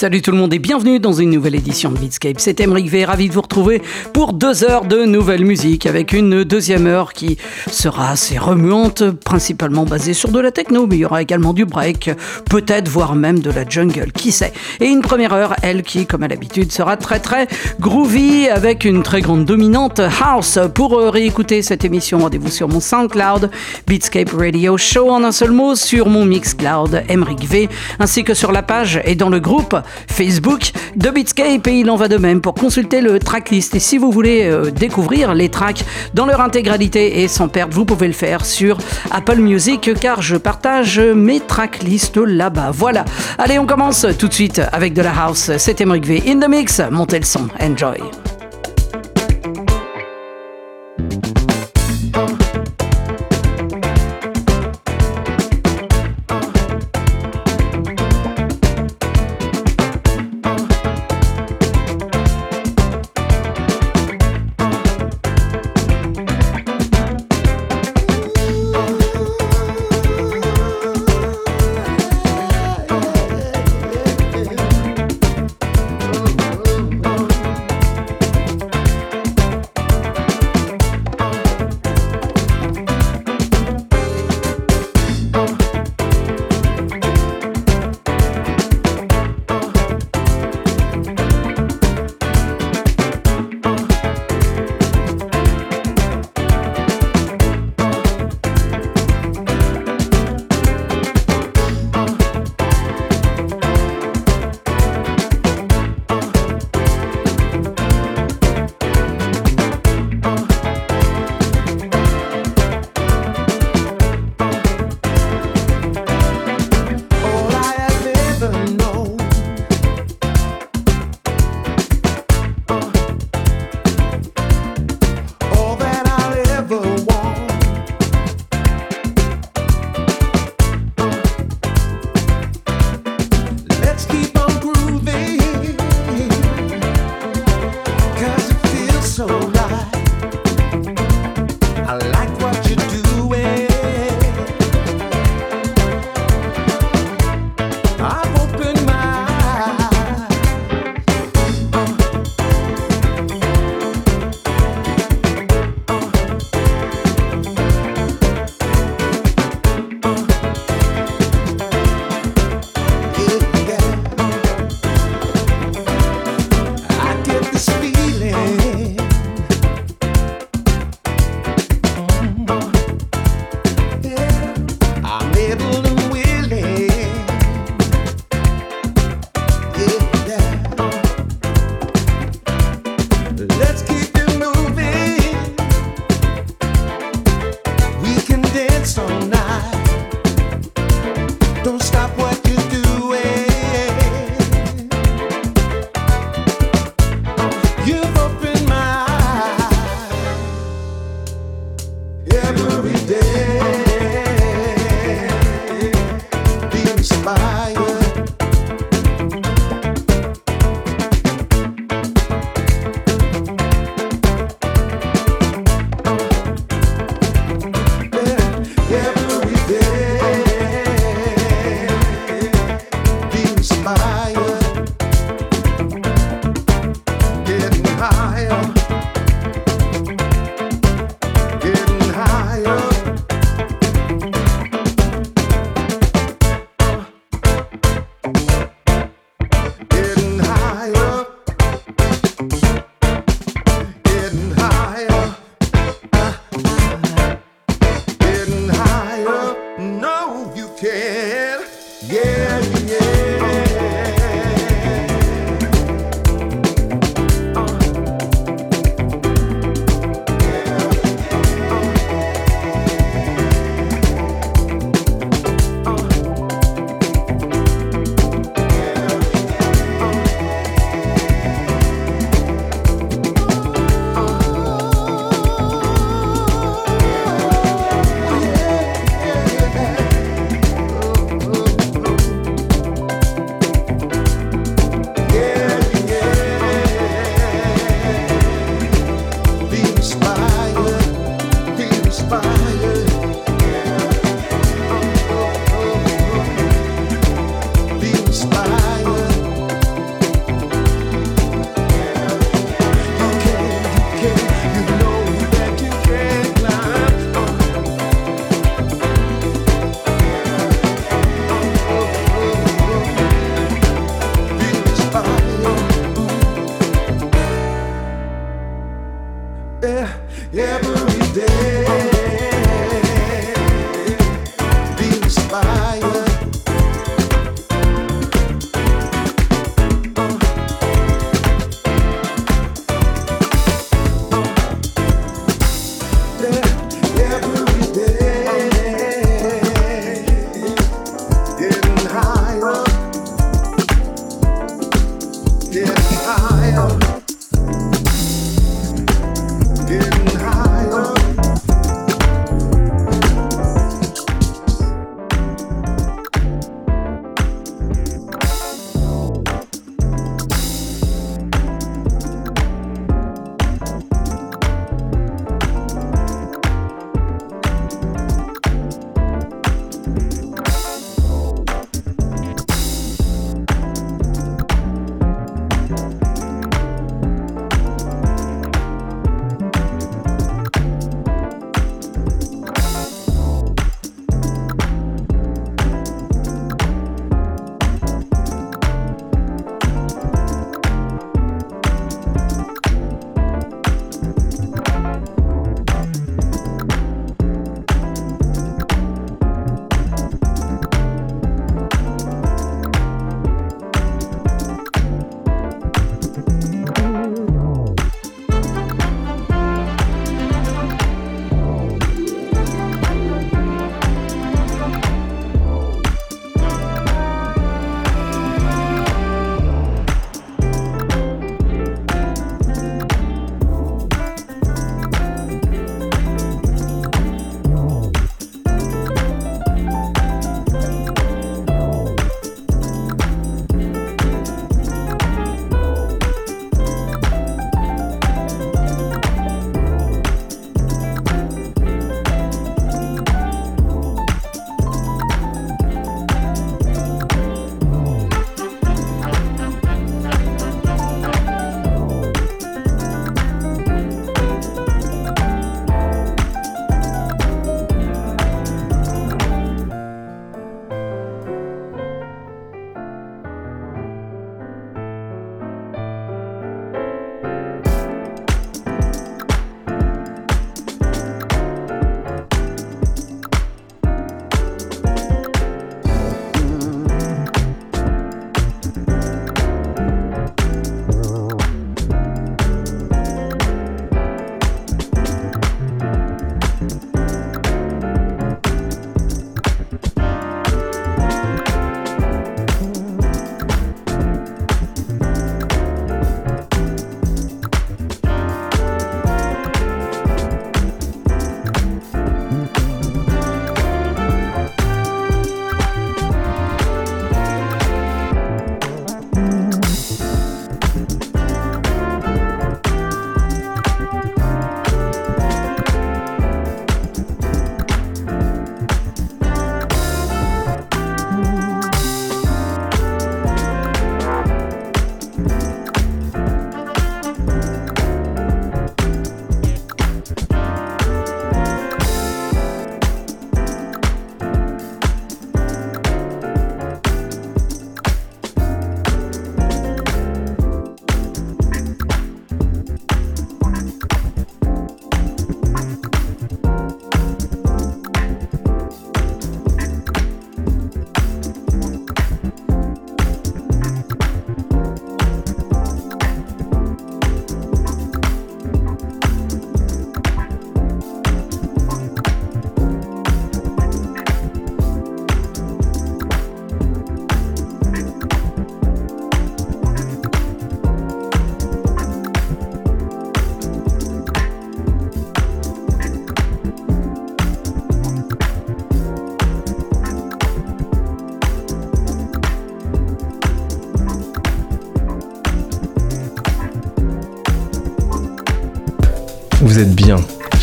Salut tout le monde et bienvenue dans une nouvelle édition de Beatscape. C'est Emric V, ravi de vous retrouver pour deux heures de nouvelle musique avec une deuxième heure qui sera assez remuante, principalement basée sur de la techno, mais il y aura également du break, peut-être voire même de la jungle, qui sait. Et une première heure, elle qui, comme à l'habitude, sera très très groovy avec une très grande dominante house. Pour euh, réécouter cette émission, rendez-vous sur mon SoundCloud, Beatscape Radio Show en un seul mot, sur mon Mixcloud, Emric V, ainsi que sur la page et dans le groupe Facebook de Beatscape et il en va de même pour consulter le tracklist. Et si vous voulez euh, découvrir les tracks dans leur intégralité et sans perdre, vous pouvez le faire sur Apple Music car je partage mes tracklists là-bas. Voilà. Allez, on commence tout de suite avec de la house. C'était Emric V in the mix. Montez le son. Enjoy.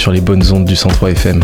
Sur les bonnes ondes du 103 FM.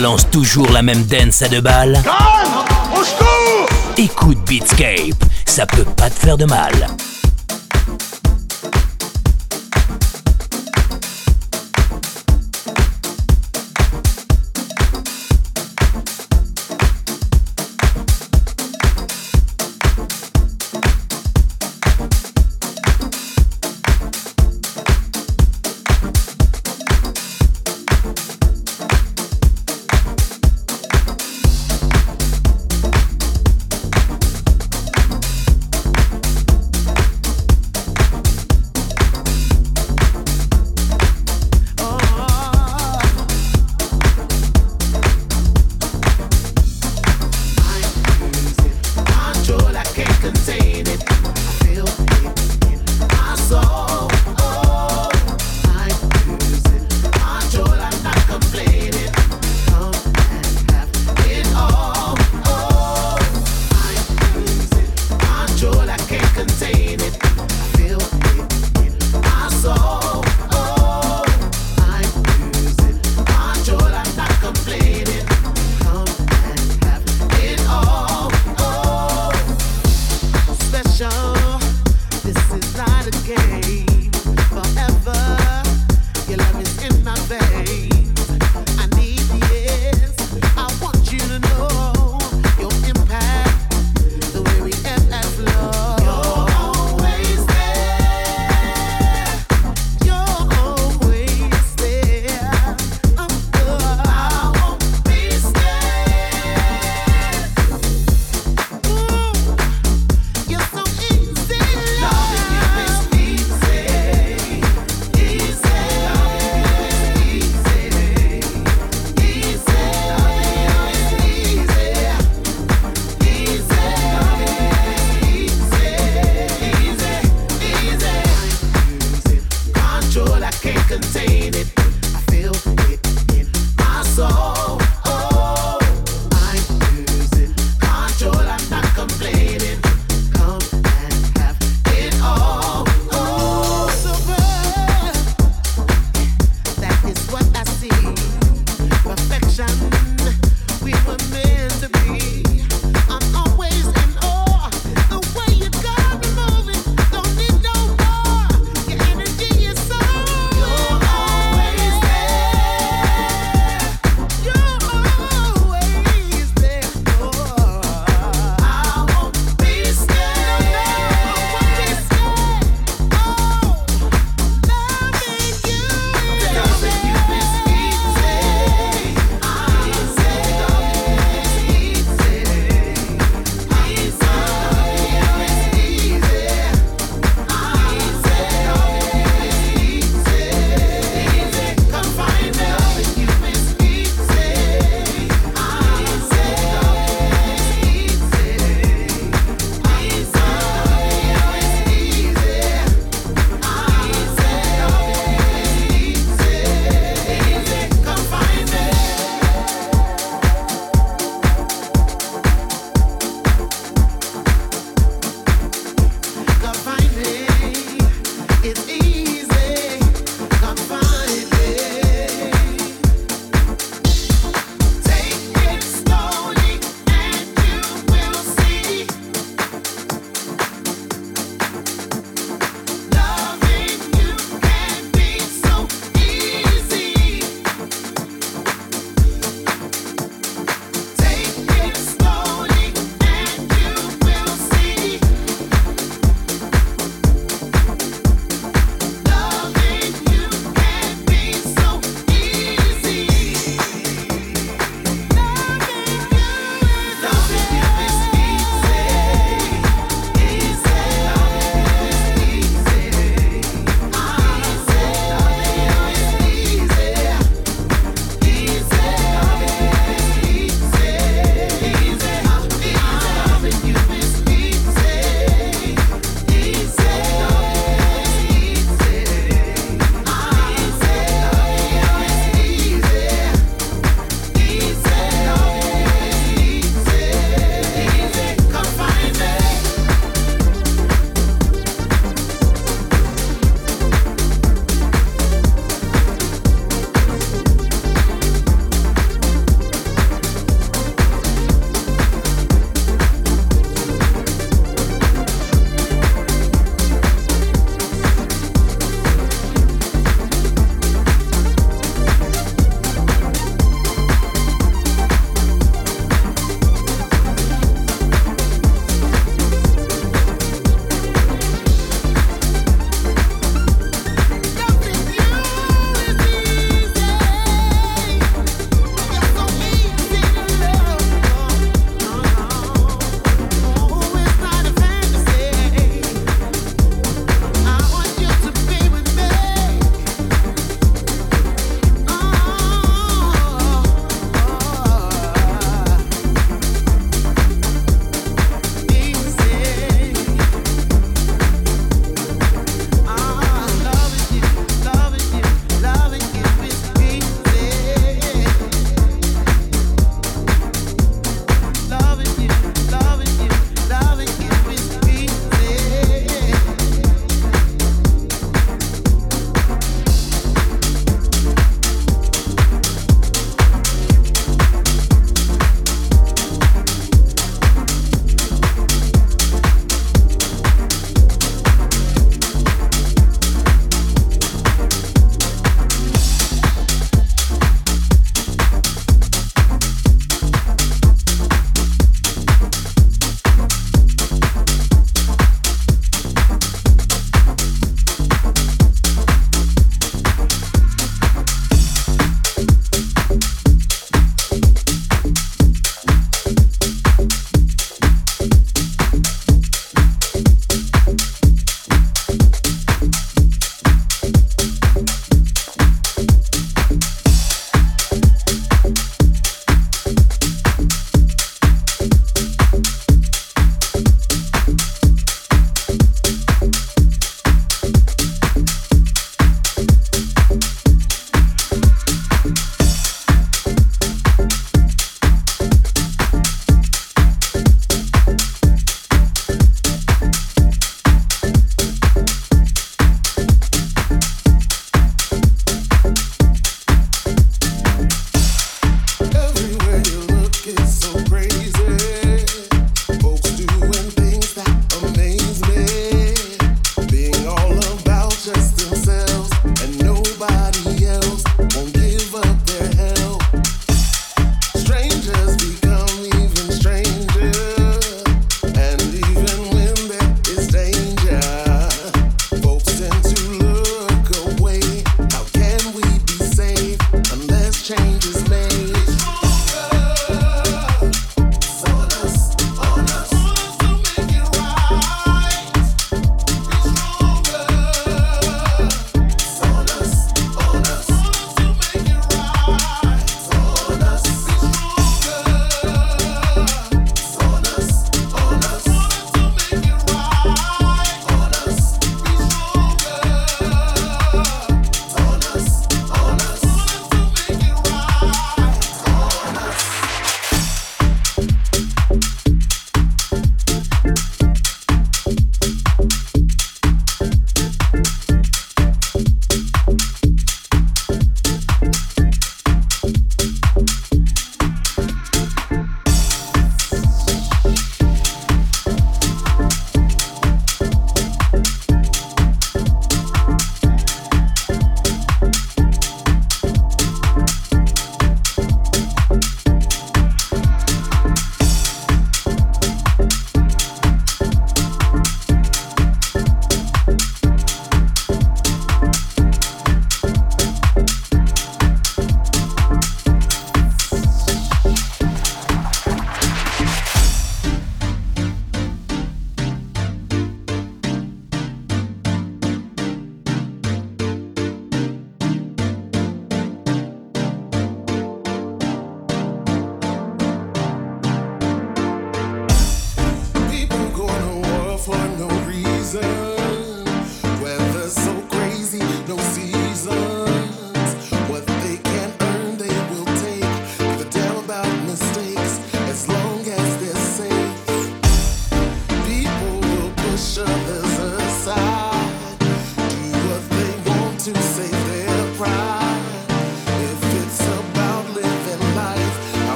Balance toujours la même dance à deux balles Au secours Écoute Beatscape, ça peut pas te faire de mal.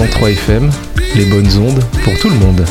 103 FM, les bonnes ondes pour tout le monde.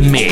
The mix.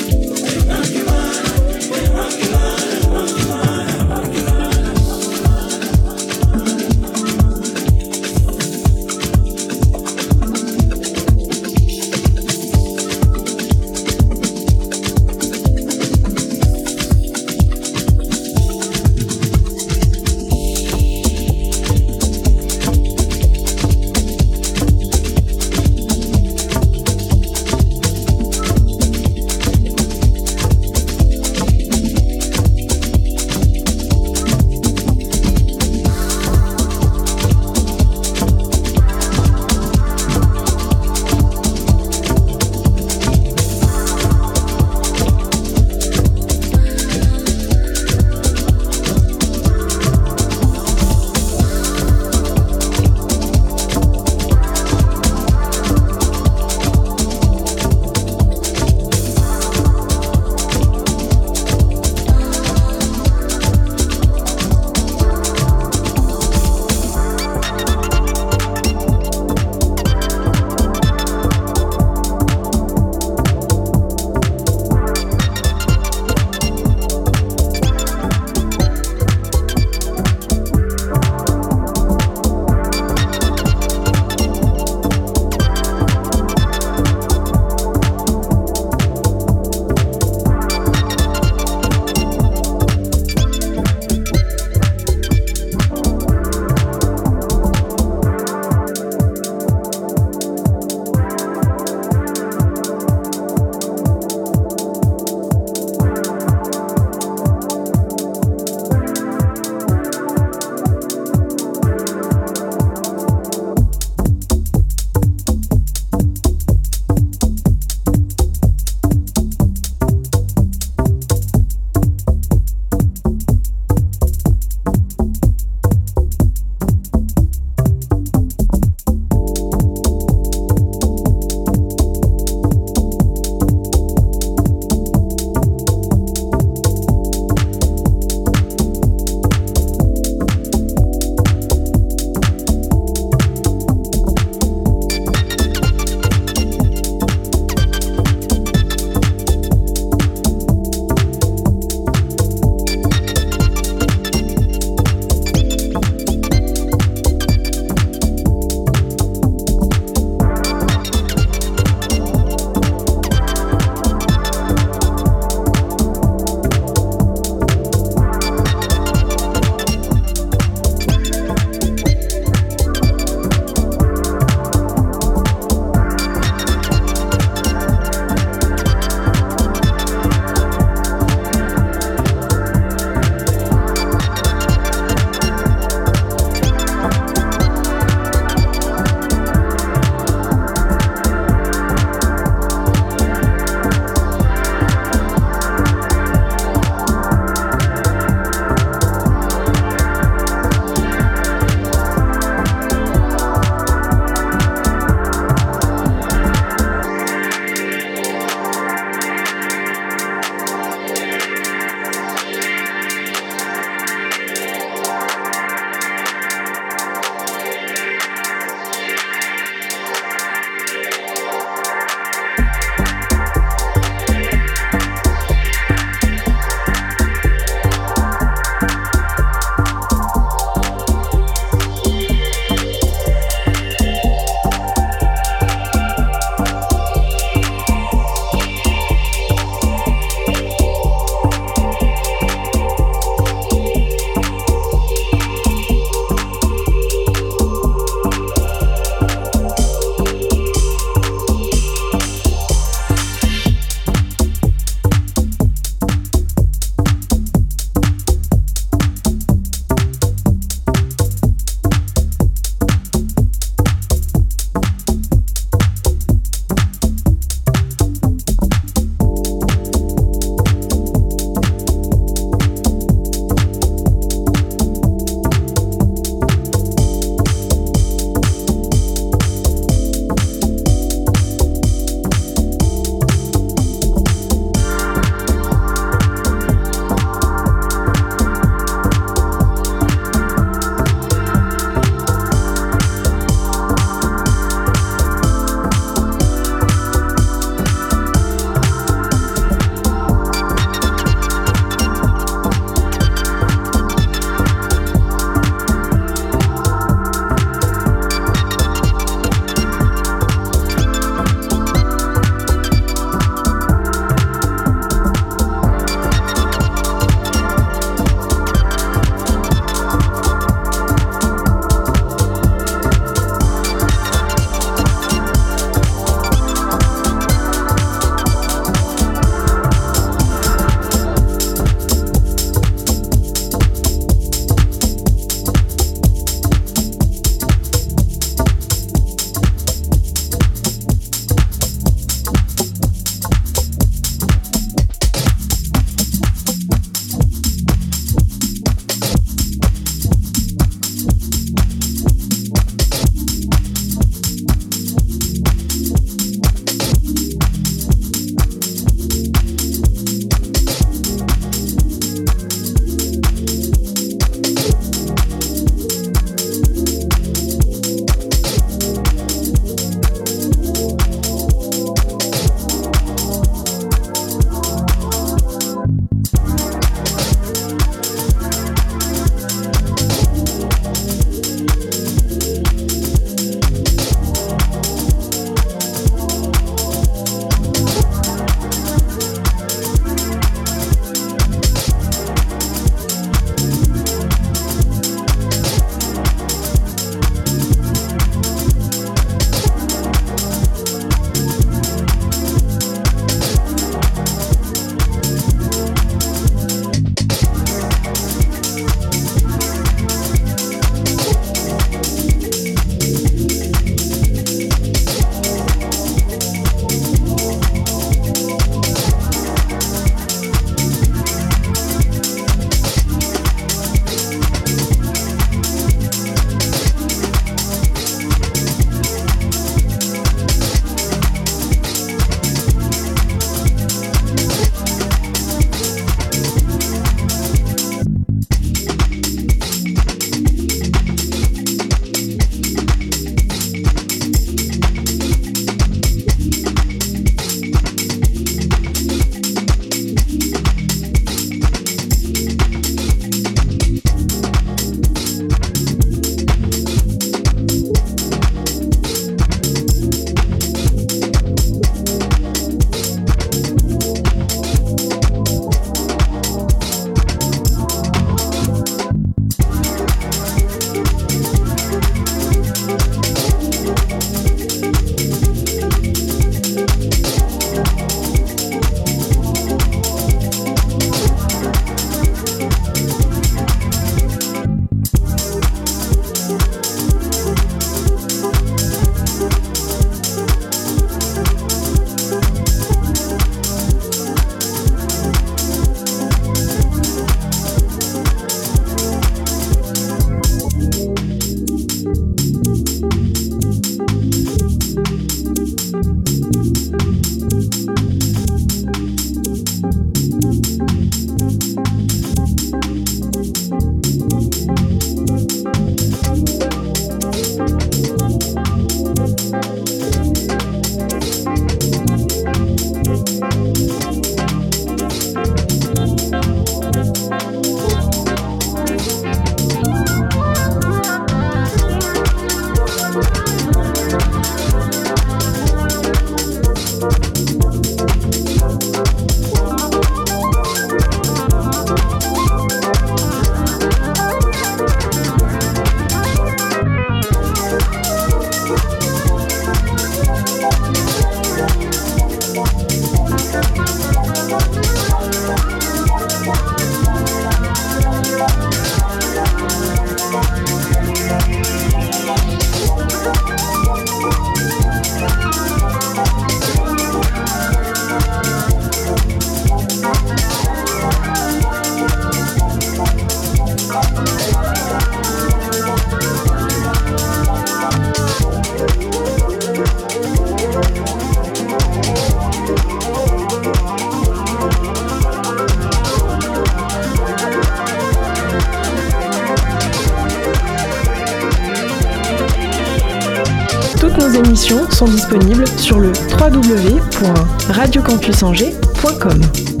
www.radiocampusangers.com.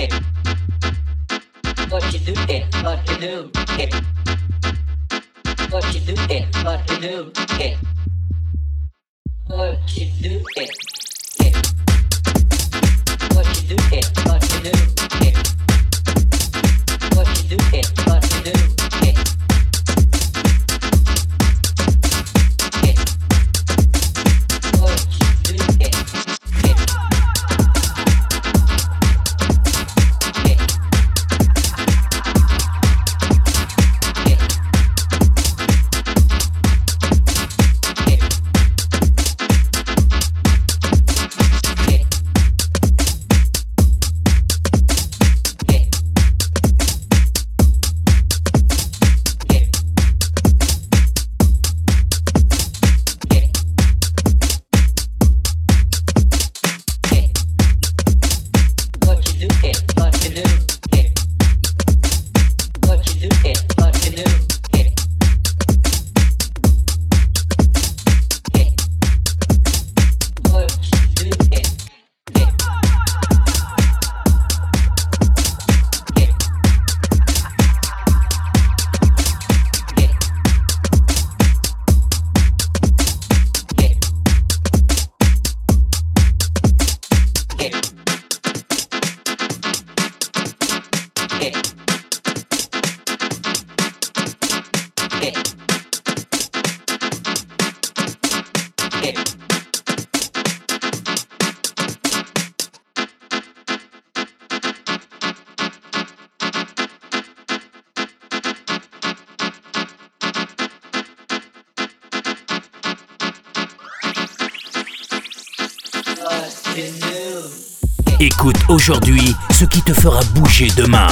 it? What you do it? What you do it? What you do it? What you do it? What you do it? What you do it? What you do it? What you do it? What you do? aujourd'hui ce qui te fera bouger demain.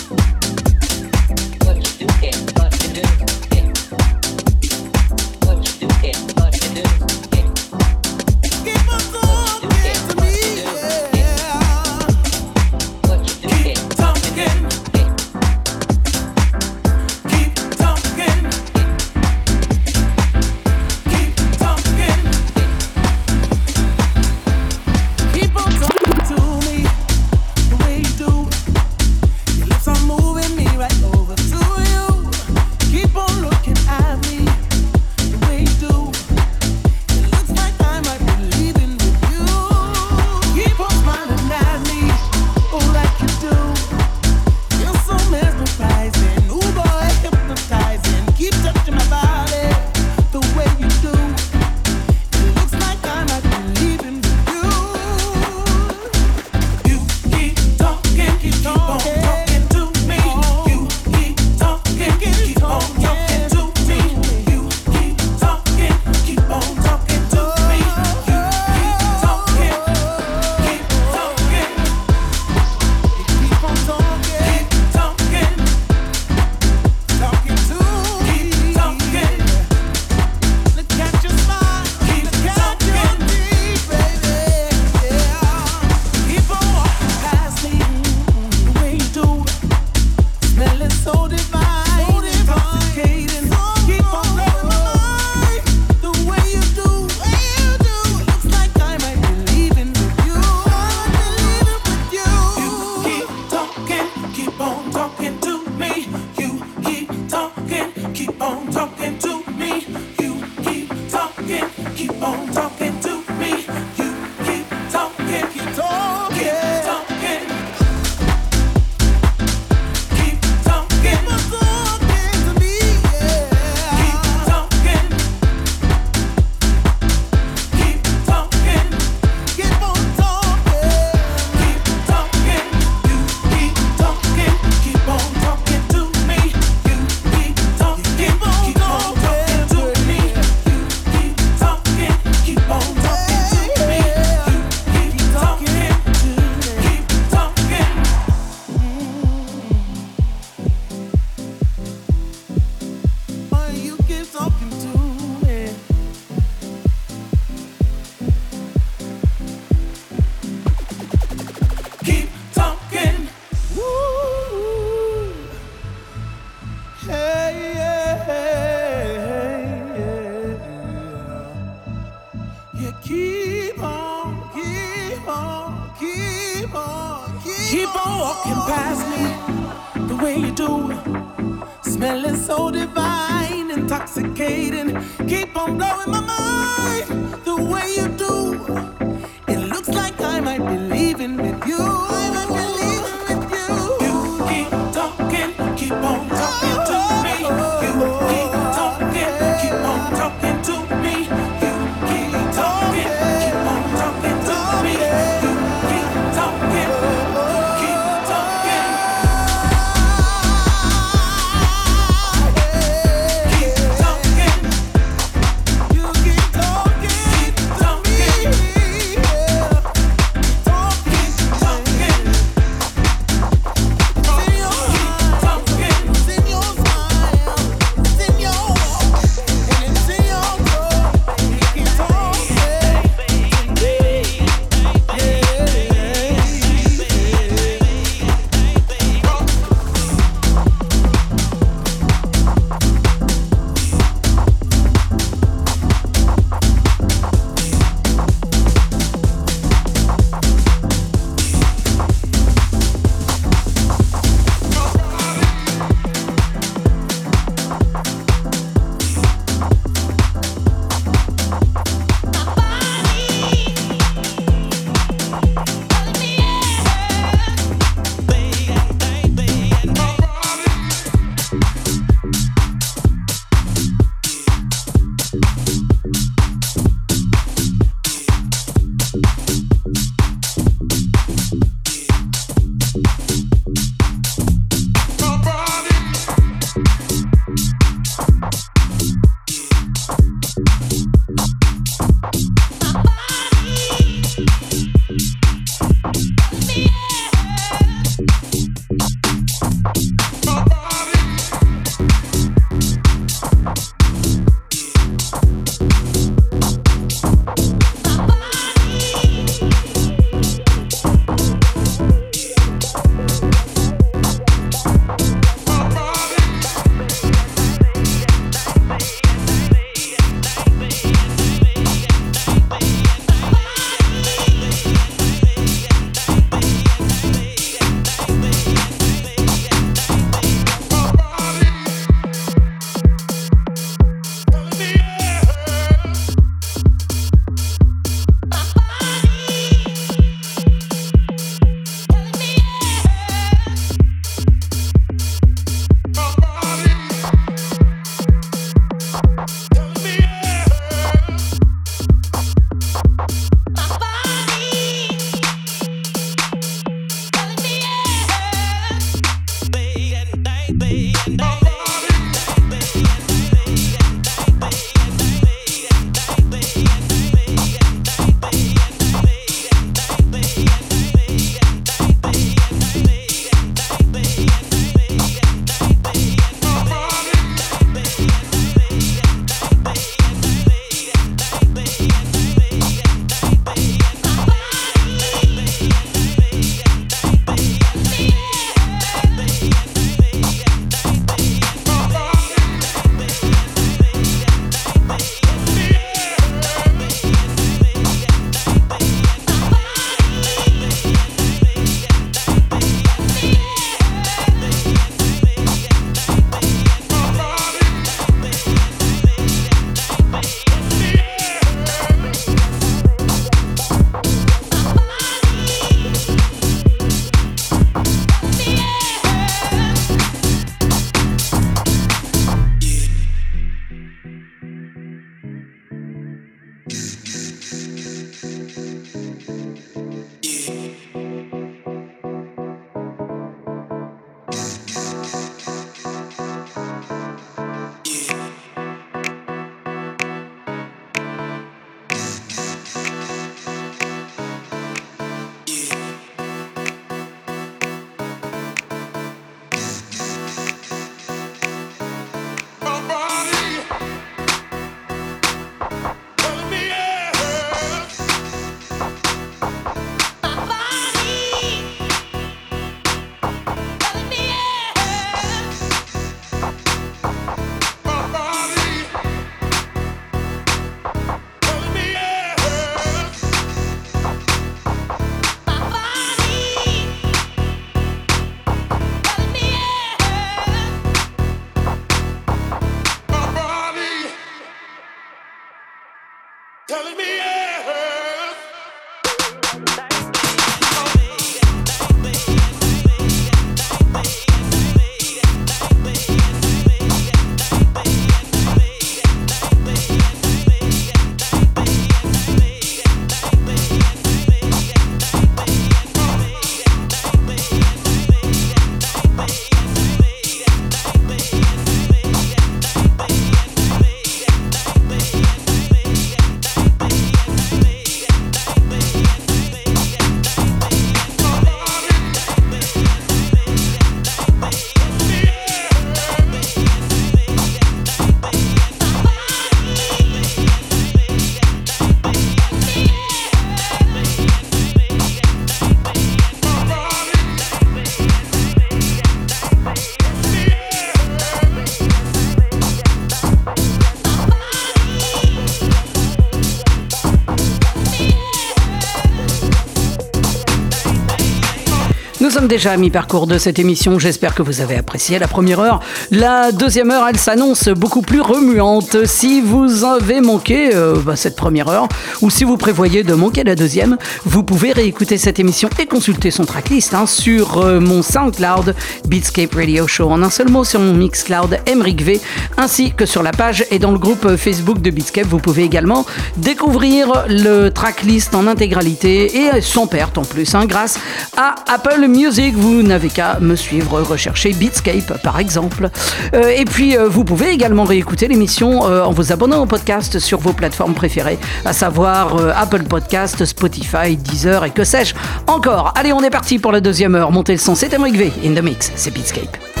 Déjà à mi-parcours de cette émission. J'espère que vous avez apprécié la première heure. La deuxième heure, elle s'annonce beaucoup plus remuante. Si vous avez manqué euh, bah, cette première heure, ou si vous prévoyez de manquer la deuxième, vous pouvez réécouter cette émission et consulter son tracklist hein, sur euh, mon SoundCloud Beatscape Radio Show. En un seul mot, sur mon Mixcloud Emric V, ainsi que sur la page et dans le groupe Facebook de Beatscape. Vous pouvez également découvrir le tracklist en intégralité et sans perte en plus, hein, grâce à Apple Music. Vous n'avez qu'à me suivre, rechercher Beatscape par exemple. Euh, et puis euh, vous pouvez également réécouter l'émission euh, en vous abonnant au podcast sur vos plateformes préférées, à savoir Apple Podcast, Spotify, Deezer et que sais-je encore. Allez, on est parti pour la deuxième heure. Montez le son, c'est Emric V in the mix, c'est Beatscape.